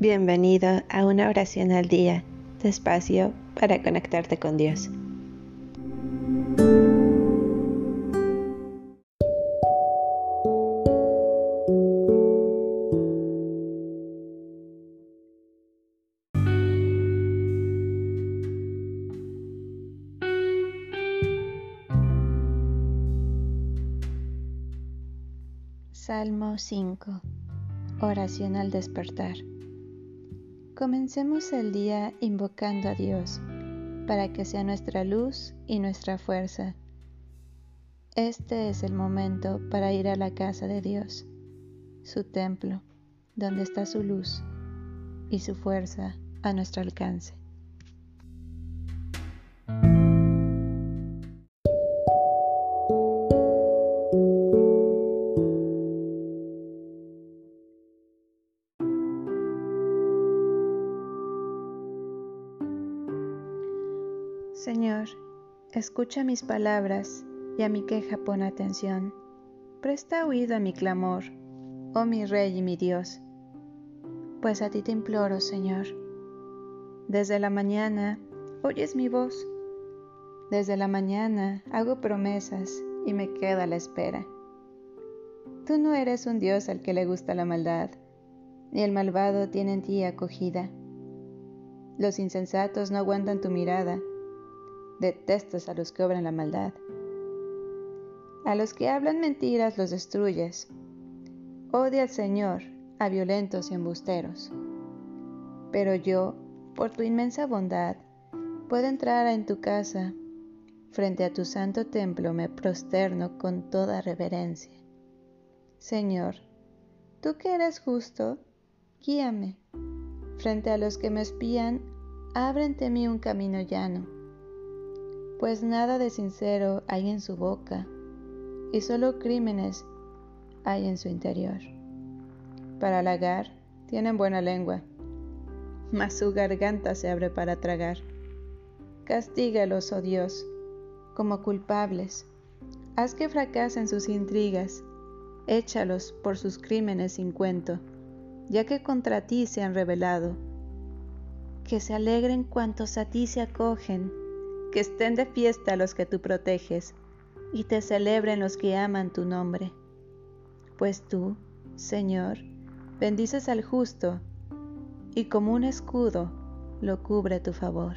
Bienvenido a una oración al día, despacio para conectarte con Dios. Salmo 5 Oración al despertar Comencemos el día invocando a Dios para que sea nuestra luz y nuestra fuerza. Este es el momento para ir a la casa de Dios, su templo, donde está su luz y su fuerza a nuestro alcance. Señor, escucha mis palabras y a mi queja pon atención. Presta oído a mi clamor, oh mi Rey y mi Dios, pues a ti te imploro, Señor. Desde la mañana oyes mi voz. Desde la mañana hago promesas y me quedo a la espera. Tú no eres un Dios al que le gusta la maldad, ni el malvado tiene en ti acogida. Los insensatos no aguantan tu mirada detestas a los que obran la maldad. A los que hablan mentiras los destruyes. Odia al Señor a violentos y embusteros. Pero yo, por tu inmensa bondad, puedo entrar en tu casa. Frente a tu santo templo me prosterno con toda reverencia. Señor, tú que eres justo, guíame. Frente a los que me espían, ábrente mí un camino llano pues nada de sincero hay en su boca, y solo crímenes hay en su interior. Para halagar tienen buena lengua, mas su garganta se abre para tragar. Castígalos, oh Dios, como culpables. Haz que fracasen sus intrigas. Échalos por sus crímenes sin cuento, ya que contra ti se han revelado. Que se alegren cuantos a ti se acogen que estén de fiesta los que tú proteges, y te celebren los que aman tu nombre. Pues tú, Señor, bendices al justo, y como un escudo lo cubre tu favor.